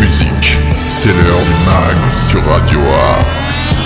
musique. C'est l'heure du mag sur Radio Axe.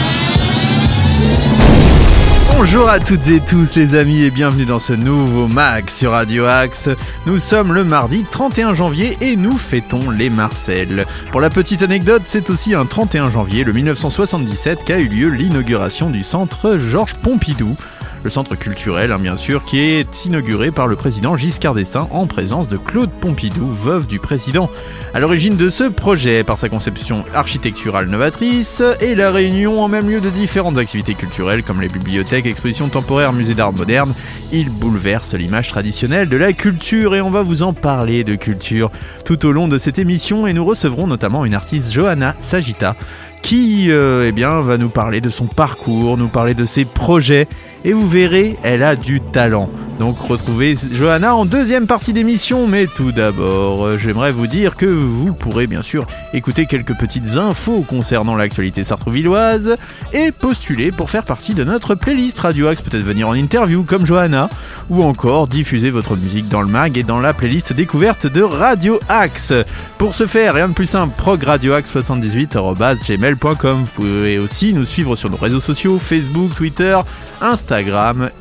Bonjour à toutes et tous les amis et bienvenue dans ce nouveau mag sur Radio Axe. Nous sommes le mardi 31 janvier et nous fêtons les Marcel. Pour la petite anecdote, c'est aussi un 31 janvier, le 1977, qu'a eu lieu l'inauguration du centre Georges Pompidou le centre culturel hein, bien sûr, qui est inauguré par le président Giscard d'Estaing en présence de Claude Pompidou, veuve du président. À l'origine de ce projet, par sa conception architecturale novatrice et la réunion en même lieu de différentes activités culturelles comme les bibliothèques, expositions temporaires, musées d'art moderne, il bouleverse l'image traditionnelle de la culture et on va vous en parler de culture tout au long de cette émission et nous recevrons notamment une artiste Johanna Sagita qui euh, eh bien, va nous parler de son parcours, nous parler de ses projets et vous verrez, elle a du talent. Donc retrouvez Johanna en deuxième partie d'émission, mais tout d'abord, euh, j'aimerais vous dire que vous pourrez bien sûr écouter quelques petites infos concernant l'actualité sartrouvilloise et postuler pour faire partie de notre playlist Radio Axe, peut-être venir en interview comme Johanna, ou encore diffuser votre musique dans le mag et dans la playlist découverte de Radio Axe. Pour ce faire, rien de plus simple, progradioaxe78.gmail.com. Vous pouvez aussi nous suivre sur nos réseaux sociaux, Facebook, Twitter, Instagram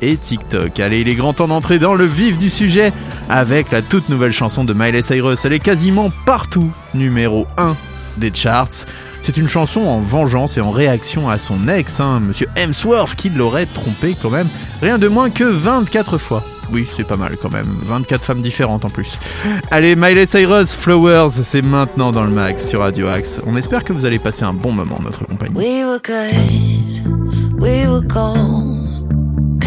et TikTok. Allez, il est grand temps d'entrer dans le vif du sujet avec la toute nouvelle chanson de Miley Cyrus. Elle est quasiment partout, numéro 1 des charts. C'est une chanson en vengeance et en réaction à son ex, hein, Monsieur Hemsworth, qui l'aurait trompé quand même rien de moins que 24 fois. Oui, c'est pas mal quand même. 24 femmes différentes en plus. Allez, Miley Cyrus, Flowers, c'est maintenant dans le max sur Radio Axe. On espère que vous allez passer un bon moment notre compagnie. We were good, we were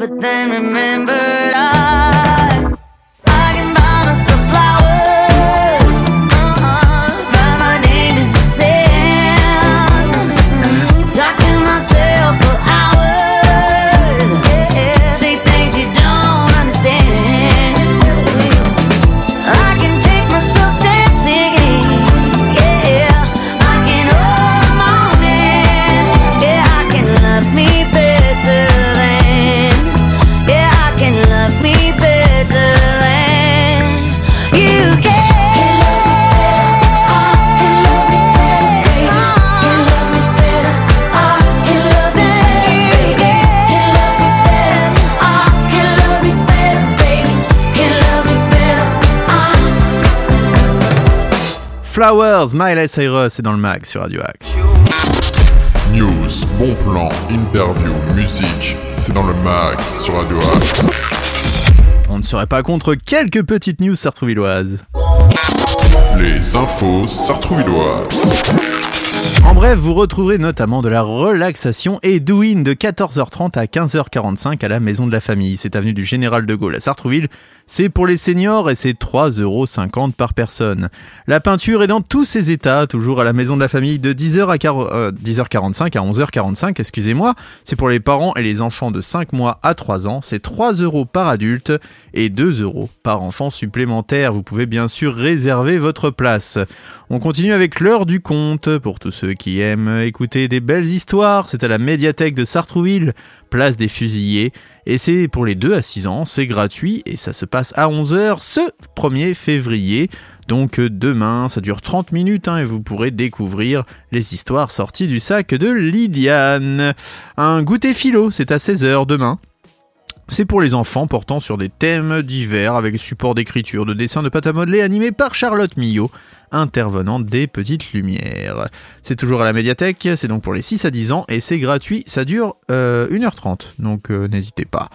But then remembered I I can buy myself flowers. Uh-uh, write my name in the sand. Talk to myself for hours. Say things you don't understand. I can take myself dancing. Yeah, I can. Yeah, I can love me Flowers, Miley Cyrus, c'est dans le mag sur Radio Axe. News, bon plan, interview, musique, c'est dans le mag sur Radio Axe. On ne serait pas contre quelques petites news sartrouvilloises. Les infos sartrouvilloises. En bref, vous retrouverez notamment de la relaxation et douine de 14h30 à 15h45 à la Maison de la Famille. C'est avenue du Général de Gaulle à Sartrouville. C'est pour les seniors et c'est 3,50€ par personne. La peinture est dans tous ses états, toujours à la Maison de la Famille de 10h à 10h45 à 11h45, excusez-moi. C'est pour les parents et les enfants de 5 mois à 3 ans. C'est 3 euros par adulte et 2 euros par enfant supplémentaire. Vous pouvez bien sûr réserver votre place. On continue avec l'heure du conte pour tous ceux qui aiment écouter des belles histoires. C'est à la médiathèque de Sartrouville, place des fusillés. Et c'est pour les 2 à 6 ans, c'est gratuit et ça se passe à 11h ce 1er février. Donc demain, ça dure 30 minutes hein, et vous pourrez découvrir les histoires sorties du sac de Liliane. Un goûter philo, c'est à 16h demain. C'est pour les enfants portant sur des thèmes divers avec support d'écriture, de dessin de pâte à modeler animé par Charlotte Millot intervenant des petites lumières. C'est toujours à la médiathèque, c'est donc pour les 6 à 10 ans et c'est gratuit, ça dure 1h30, donc euh, n'hésitez pas.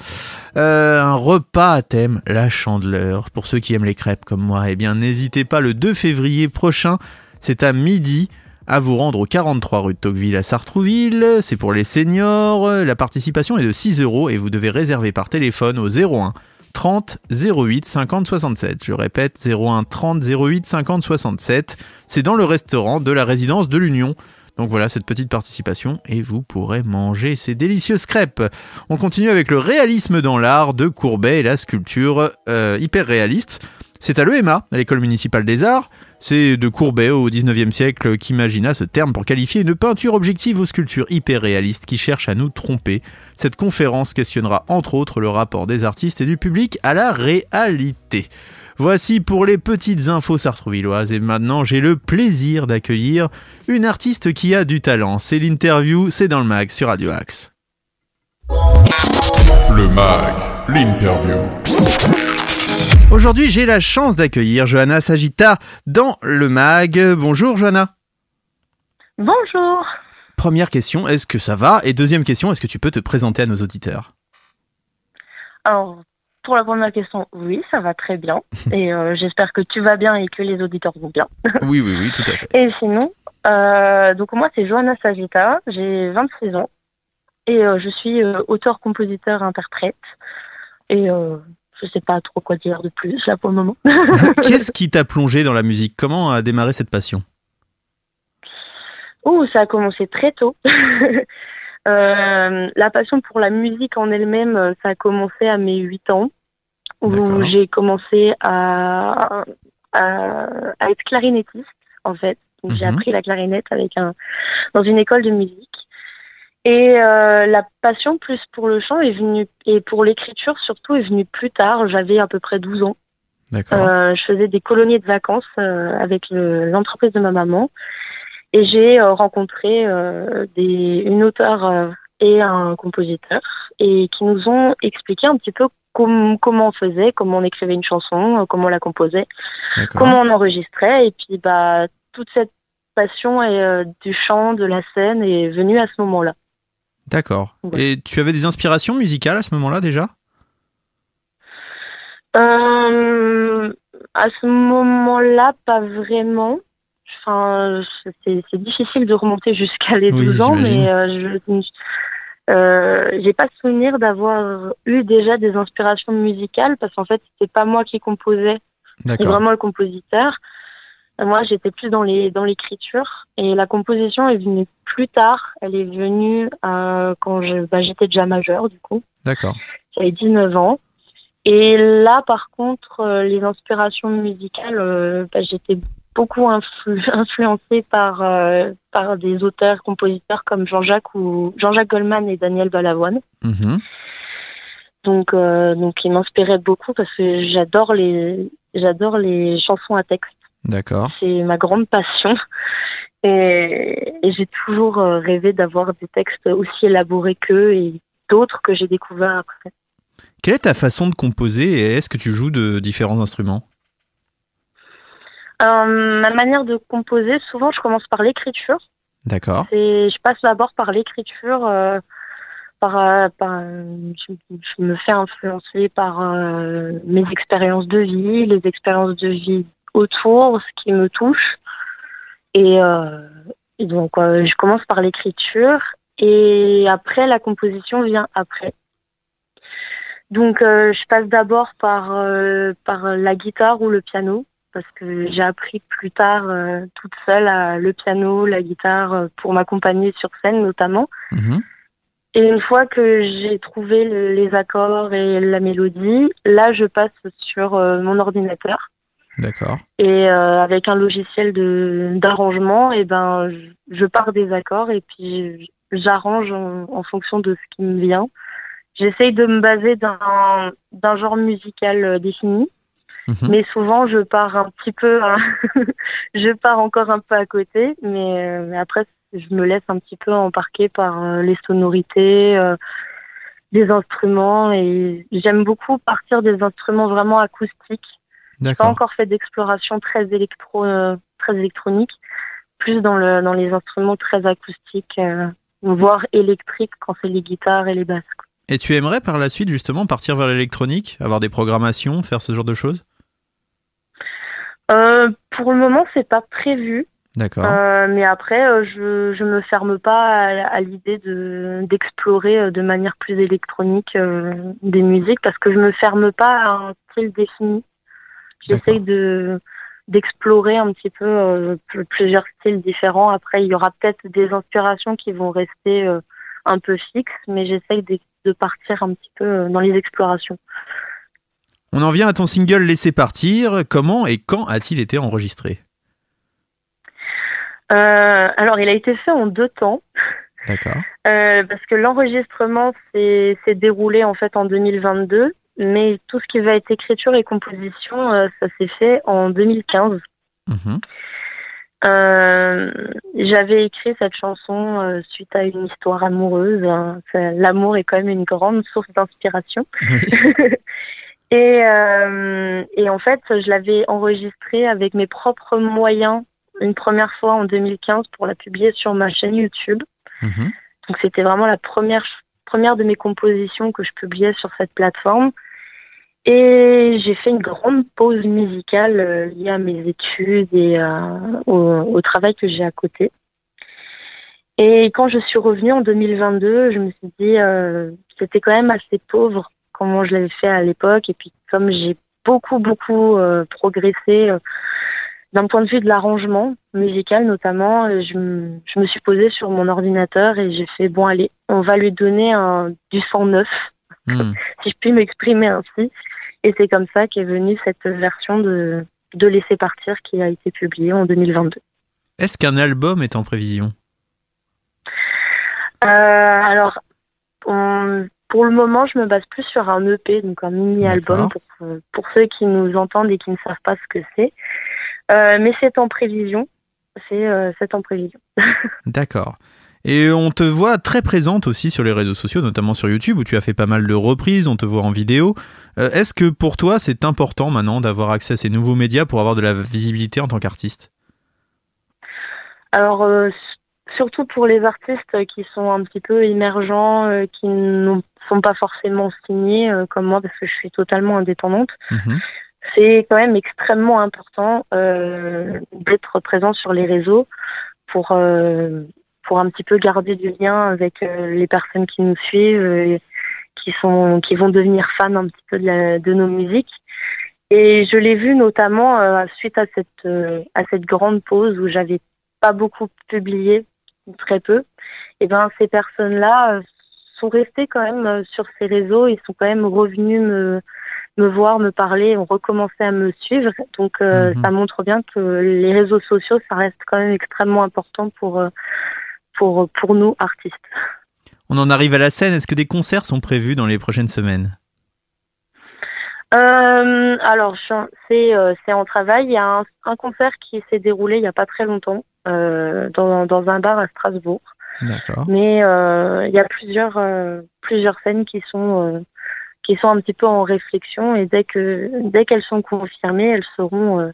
Euh, un repas à thème, la chandeleur, pour ceux qui aiment les crêpes comme moi, eh bien n'hésitez pas le 2 février prochain, c'est à midi à vous rendre au 43 rue de Tocqueville à Sartrouville. C'est pour les seniors. La participation est de 6 euros et vous devez réserver par téléphone au 01 30 08 50 67. Je répète 01 30 08 50 67. C'est dans le restaurant de la résidence de l'Union. Donc voilà cette petite participation et vous pourrez manger ces délicieuses crêpes. On continue avec le réalisme dans l'art de Courbet et la sculpture euh, hyper réaliste. C'est à l'EMA, à l'école municipale des arts. C'est de Courbet au 19e siècle qu'imagina ce terme pour qualifier une peinture objective aux sculptures hyper réalistes qui cherchent à nous tromper. Cette conférence questionnera entre autres le rapport des artistes et du public à la réalité. Voici pour les petites infos sartrouvilloises et maintenant j'ai le plaisir d'accueillir une artiste qui a du talent. C'est l'interview, c'est dans le mag sur Radio Axe. Le mag, l'interview. Aujourd'hui, j'ai la chance d'accueillir Johanna Sagita dans le mag. Bonjour Johanna. Bonjour. Première question, est-ce que ça va? Et deuxième question, est-ce que tu peux te présenter à nos auditeurs? Alors, pour la première question, oui, ça va très bien. Et euh, j'espère que tu vas bien et que les auditeurs vont bien. Oui, oui, oui, tout à fait. Et sinon, euh, donc moi, c'est Johanna Sagita, j'ai 26 ans. Et euh, je suis auteur, compositeur, interprète. Et je sais pas trop quoi dire de plus là pour le moment. Qu'est-ce qui t'a plongé dans la musique? Comment a démarré cette passion? Oh, ça a commencé très tôt. Euh, la passion pour la musique en elle-même, ça a commencé à mes 8 ans, où j'ai commencé à, à, à être clarinettiste, en fait. J'ai Mhm. appris la clarinette avec un, dans une école de musique. Et euh, la passion plus pour le chant est venue, et pour l'écriture surtout, est venue plus tard. J'avais à peu près 12 ans. D'accord. Euh, je faisais des colonies de vacances euh, avec le- l'entreprise de ma maman et j'ai euh, rencontré euh, des, une auteure euh, et un compositeur et qui nous ont expliqué un petit peu com- comment on faisait, comment on écrivait une chanson, euh, comment on la composait, comment on enregistrait et puis bah toute cette passion et, euh, du chant, de la scène est venue à ce moment-là. D'accord. Ouais. Et tu avais des inspirations musicales à ce moment-là déjà? Euh, à ce moment-là, pas vraiment. Enfin, c'est difficile de remonter jusqu'à les Oui, 12 ans, mais euh, je euh, j'ai pas souvenir d'avoir eu déjà des inspirations musicales parce qu'en fait, c'était pas moi qui composais, c'est D'accord. vraiment le compositeur. Moi, j'étais plus dans les dans l'écriture et la composition est venue plus tard. Elle est venue euh, quand je bah, j'étais déjà majeure du coup. D'accord. J'avais 19 ans. Et là, par contre, euh, les inspirations musicales, euh, bah, j'étais beaucoup influ- influencée par, par des auteurs, compositeurs comme Jean-Jacques ou Jean-Jacques Goldman et Daniel Balavoine. Mhm. Donc, donc ils m'inspiraient beaucoup parce que j'adore les, j'adore les chansons à texte. D'accord. C'est ma grande passion. Et, et j'ai toujours euh, rêvé d'avoir des textes aussi élaborés qu'eux et d'autres que j'ai découverts après. Quelle est ta façon de composer et est-ce que tu joues de différents instruments? Euh, ma manière de composer, souvent, je commence par l'écriture. D'accord. Et je passe d'abord par l'écriture. euh, par, par, je, je me fais influencer par euh, mes expériences de vie, les expériences de vie autour, ce qui me touche. Et, euh, et donc, euh, je commence par l'écriture. Et après, la composition vient après. Donc, euh, je passe d'abord par, euh, par la guitare ou le piano, parce que j'ai appris plus tard euh, toute seule à- le piano, la guitare, euh, pour m'accompagner sur scène notamment. Mhm. Et une fois que j'ai trouvé le- les accords et la mélodie, là, je passe sur euh, mon ordinateur. D'accord. Et euh, avec un logiciel de d'arrangement, et ben, je, pars des accords et puis j'arrange en, en fonction de ce qui me vient. J'essaye de me baser d'un d'un genre musical euh, défini, Mhm. mais souvent je pars un petit peu, hein, je pars encore un peu à côté, mais, euh, mais après je me laisse un petit peu embarquer par euh, les sonorités, euh, les instruments et j'aime beaucoup partir des instruments vraiment acoustiques pas D'accord. encore fait d'exploration très électro, euh, très électronique, plus dans le dans les instruments très acoustiques, euh, voire électriques quand c'est les guitares et les basses. quoi. Et tu aimerais par la suite justement partir vers l'électronique, avoir des programmations, faire ce genre de choses? Euh, pour le moment, c'est pas prévu, D'accord. euh, mais après, euh, je je me ferme pas à, à l'idée de d'explorer de manière plus électronique des musiques parce que je me ferme pas à un style défini. J'essaye de d'explorer un petit peu euh, pl- plusieurs styles différents. Après, il y aura peut-être des inspirations qui vont rester euh, un peu fixes, mais j'essaye de, de partir un petit peu euh, dans les explorations. On en vient à ton single Laisser partir. Comment et quand a-t-il été enregistré? Euh, alors, il a été fait en deux temps. D'accord. Parce que l'enregistrement s'est s'est déroulé en fait en 2022, mais tout ce qui va être écriture et composition, euh, ça s'est fait en 2015. Mhm. Euh, J'avais écrit cette chanson euh, suite à une histoire amoureuse. hein. L'amour est quand même une grande source d'inspiration. et, euh, et en fait, je l'avais enregistrée avec mes propres moyens une première fois en 2015 pour la publier sur ma chaîne YouTube. Mhm. Donc c'était vraiment la première première de mes compositions que je publiais sur cette plateforme. Et j'ai fait une grande pause musicale euh, liée à mes études et euh, au, travail que j'ai à côté. Et quand je suis revenue en 2022, je me suis dit euh, c'était quand même assez pauvre comment je l'avais fait à l'époque. Et puis comme j'ai beaucoup beaucoup euh, progressé d'un point de vue de l'arrangement musical notamment, euh, je, me- je me suis posée sur mon ordinateur et j'ai fait bon allez, on va lui donner un, du sang neuf, Mhm. si je puis m'exprimer ainsi. Et c'est comme ça qu'est venue cette version de, de Laisser partir qui a été publiée en 2022. Est-ce qu'un album est en prévision? Euh, alors, on- pour le moment, je me base plus sur un EP, donc un mini-album pour, pour ceux qui nous entendent et qui ne savent pas ce que c'est. Euh, mais c'est en prévision. C'est euh, en prévision. D'accord. Et on te voit très présente aussi sur les réseaux sociaux, notamment sur YouTube, où tu as fait pas mal de reprises, on te voit en vidéo. Euh, Est-ce que pour toi, c'est important maintenant d'avoir accès à ces nouveaux médias pour avoir de la visibilité en tant qu'artiste? Alors, euh, surtout pour les artistes qui sont un petit peu émergents, euh, qui ne sont pas forcément signés comme moi, parce que je suis totalement indépendante, Mhm. C'est quand même extrêmement important euh, d'être présent sur les réseaux pour, euh, pour un petit peu garder du lien avec euh, les personnes qui nous suivent et qui, sont, qui vont devenir fans un petit peu de, la- de nos musiques. Et je l'ai vu notamment euh, suite à cette, euh, à cette grande pause où j'avais pas beaucoup publié, très peu. Et ben ces personnes-là sont restées quand même sur ces réseaux, ils sont quand même revenus me, me voir, me parler, ont recommencé à me suivre. Donc euh, Mhm. ça montre bien que les réseaux sociaux, ça reste quand même extrêmement important pour, euh, pour, pour nous, artistes. On en arrive à la scène, est-ce que des concerts sont prévus dans les prochaines semaines? Euh, alors, c'est euh, en travail. Il y a un, un concert qui s'est déroulé il n'y a pas très longtemps euh, dans, dans un bar à Strasbourg. Mais il y a plusieurs plusieurs scènes qui sont qui sont un petit peu en réflexion et dès que dès qu'elles sont confirmées, elles seront euh,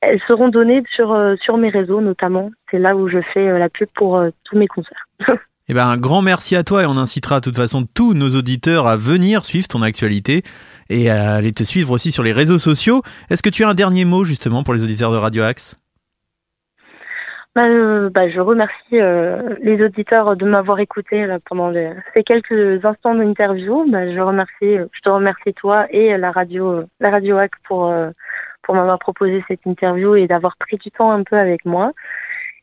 elles seront données sur, euh, sur mes réseaux notamment. C'est là où je fais euh, la pub pour tous mes concerts. Eh ben, un grand merci à toi et on incitera de toute façon tous nos auditeurs à venir suivre ton actualité et à aller te suivre aussi sur les réseaux sociaux. Est-ce que tu as un dernier mot justement pour les auditeurs de Radio Axe? Bah, euh, bah, je remercie euh, les auditeurs de m'avoir écouté là, pendant ces quelques instants d'interview. Bah, je remercie, je te remercie toi et la radio, la radio Hack pour euh, pour m'avoir proposé cette interview et d'avoir pris du temps un peu avec moi.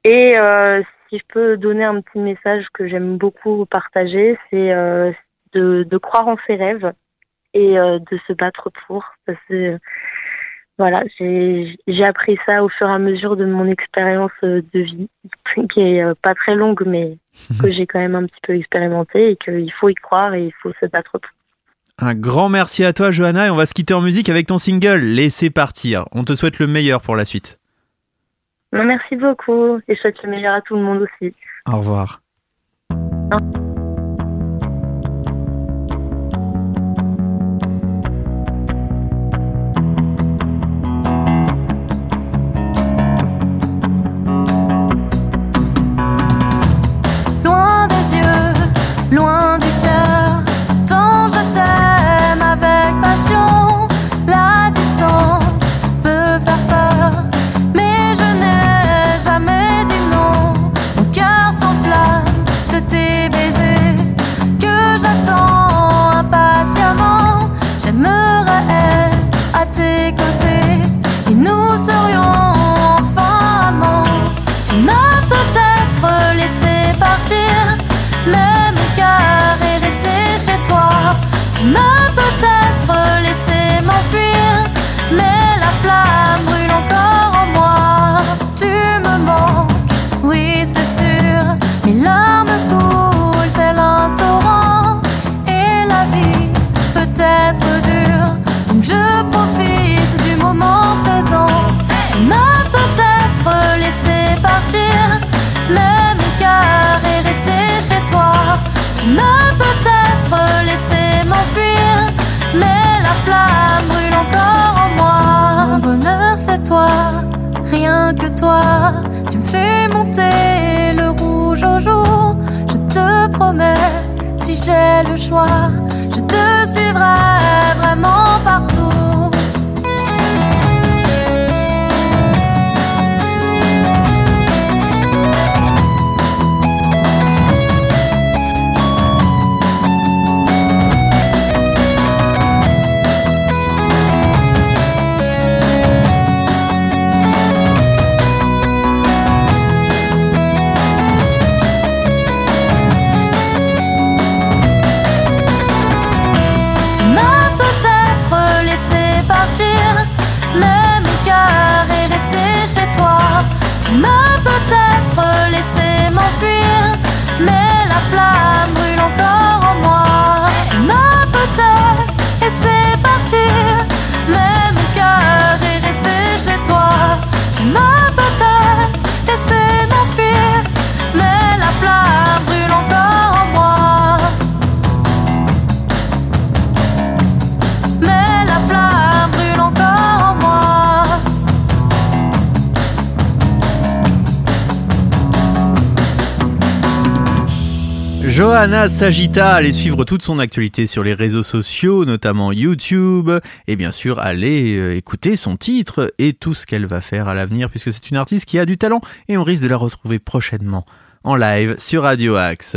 Et euh, si je peux donner un petit message que j'aime beaucoup partager, c'est euh, de, de croire en ses rêves et euh, de se battre pour. Parce que voilà, j'ai appris ça au fur et à mesure de mon expérience euh, de vie, qui est euh, pas très longue, mais que j'ai quand même un petit peu expérimenté et qu'il faut y croire et il faut se battre pour. Un grand merci à toi Johanna et on va se quitter en musique avec ton single Laissez partir. On te souhaite le meilleur pour la suite. Non, merci beaucoup et je souhaite le meilleur à tout le monde aussi. Au revoir. Tu m'as peut-être laissé m'enfuir, mais la flamme brûle encore en moi. Tu me manques, oui c'est sûr, mes larmes coulent tel un torrent, et la vie peut être dure, donc je profite du moment présent. Tu m'as peut-être laissé partir, mais mon cœur est resté chez toi. Tu m'as flamme brûle encore en moi. Mon bonheur c'est toi, rien que toi. Tu me fais monter le rouge au jour. Je te promets, si j'ai le choix, je te suivrai vraiment partout. Johanna Sagita, allez suivre toute son actualité sur les réseaux sociaux, notamment YouTube, et bien sûr allez euh, écouter son titre et tout ce qu'elle va faire à l'avenir, puisque c'est une artiste qui a du talent et on risque de la retrouver prochainement en live sur Radio Axe.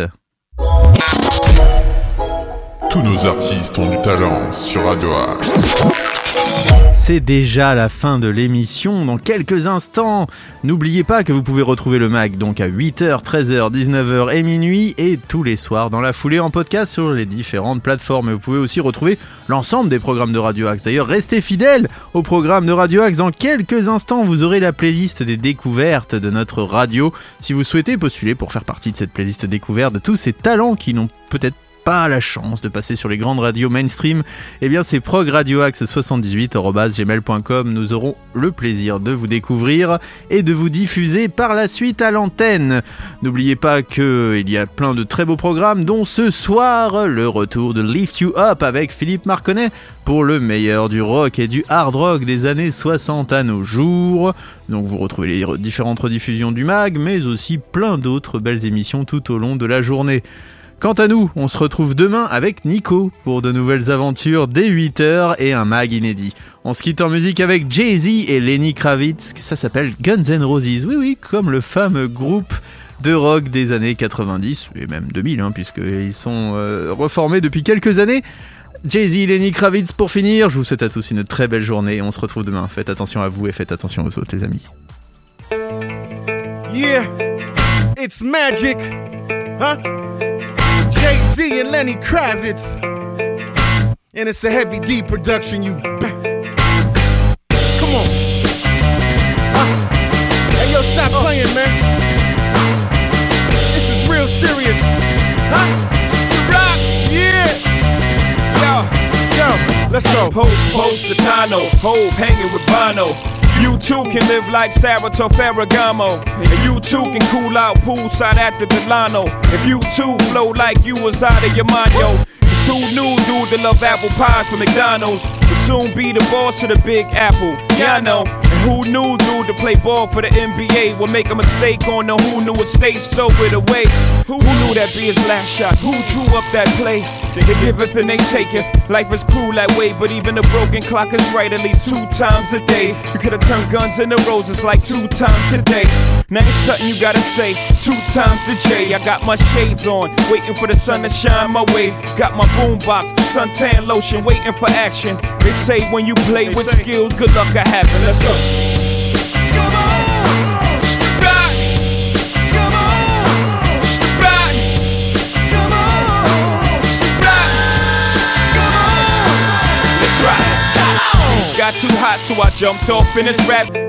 Tous nos artistes ont du talent sur Radio Axe. C'est déjà la fin de l'émission. Dans quelques instants, n'oubliez pas que vous pouvez retrouver le mag donc à 8h, 13h, 19h et minuit et tous les soirs dans la foulée en podcast sur les différentes plateformes. Vous pouvez aussi retrouver l'ensemble des programmes de Radio Axe. D'ailleurs, restez fidèles au programme de Radio Axe. Dans quelques instants, vous aurez la playlist des découvertes de notre radio. Si vous souhaitez postuler pour faire partie de cette playlist découverte de tous ces talents qui n'ont peut-être pas la chance de passer sur les grandes radios mainstream, eh bien c'est progradioaxe78.gmail.com. Nous aurons le plaisir de vous découvrir et de vous diffuser par la suite à l'antenne. N'oubliez pas qu'il y a plein de très beaux programmes, dont ce soir le retour de Lift You Up avec Philippe Marconnet pour le meilleur du rock et du hard rock des années 60 à nos jours. Donc vous retrouvez les différentes rediffusions du mag, mais aussi plein d'autres belles émissions tout au long de la journée. Quant à nous, on se retrouve demain avec Nico pour de nouvelles aventures dès 8h et un mag inédit. On se quitte en musique avec Jay-Z et Lenny Kravitz, ça s'appelle Guns N' Roses, oui oui, comme le fameux groupe de rock des années 90 et même 2000 hein, puisqu'ils sont euh, reformés depuis quelques années. Jay-Z, Lenny Kravitz pour finir. Je vous souhaite à tous une très belle journée. On se retrouve demain. Faites attention à vous et faites attention aux autres, les amis. Yeah, it's magic, huh? Jay-Z and Lenny Kravitz. And it's a heavy D production, you. Come on. Huh? Hey, yo, stop playing, man. This is real serious. Huh? Let's go. Post, post, the Tano, Hove hanging with Bono. You too can live like Saratoga Ferragamo. And you too can cool out poolside at the Delano. If you too flow like you was out of your mind, yo. Cause who knew dude to love apple pies from McDonald's? Would soon be the boss of the Big Apple. Yeah, I know. And who knew dude to play ball for the NBA would make a mistake on the who knew it stays so it away. Who knew that be his last shot? Who drew up that play? They giveth and they taketh. Life is cruel that way, but even a broken clock is right at least two times a day. You could have turned guns into roses like two times today. Now it's something you gotta say two times to J. I got my shades on, waiting for the sun to shine my way. Got my boombox, suntan lotion, waiting for action. They say when you play with skills, good luck will happen. Let's go. Come on. Come on. Come on. Come on. Let's ride. It's got too hot, so I jumped off in this rap.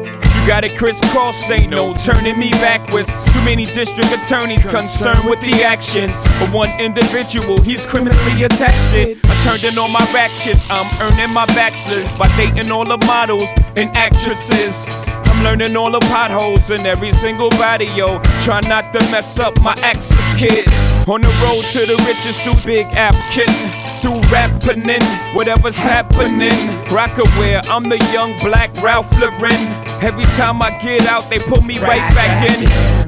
Got it, Chris Cross, ain't no turning me backwards. Too many district attorneys concerned with the actions of one individual. He's criminally attached. It. I turned in all my ratchets. I'm earning my bachelor's by dating all the models and actresses. I'm learning all the potholes in every single body, yo. Try not to mess up my ex's kid. On the road to the riches through Big App Kitten. Through rapping, whatever's happening. Rockaware, I'm the young black Ralph Lauren. Every time I get out, they put me right back in.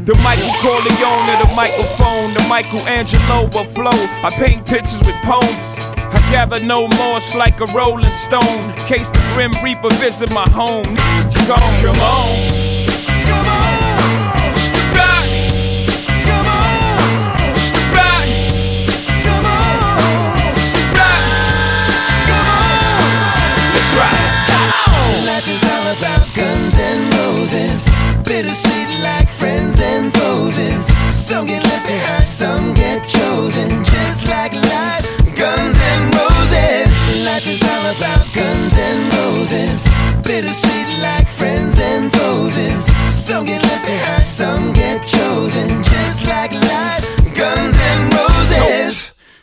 The Michael Corleone of the microphone, the Michelangelo of flow. I paint pictures with poems. I gather no remorse like a rolling stone. Case the Grim Reaper visit my home. Come on, come on. Bittersweet like friends and foes. Some get left behind, some get chosen. Just like life, guns and roses. Life is all about guns and roses. Bittersweet like friends and foes. Some get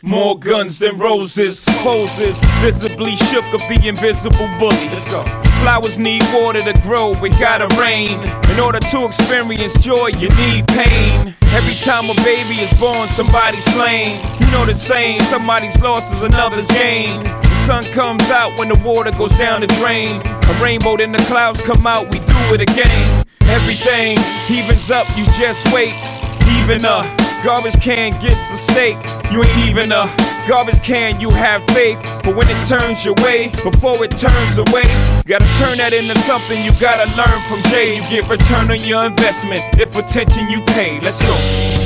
More guns than roses, poses visibly shook of the invisible bully. Let's go. Flowers need water to grow, it gotta rain. In order to experience joy, you need pain. Every time a baby is born, somebody's slain. You know the same, somebody's loss is another's gain. The sun comes out when the water goes down the drain. A rainbow, then the clouds come out, we do it again. Everything evens up, you just wait. Even a garbage can gets a steak. You ain't even a garbage can, you have faith. But when it turns your way, before it turns away, you gotta turn that into something you gotta learn from Jay. You get return on your investment if attention you pay. Let's go.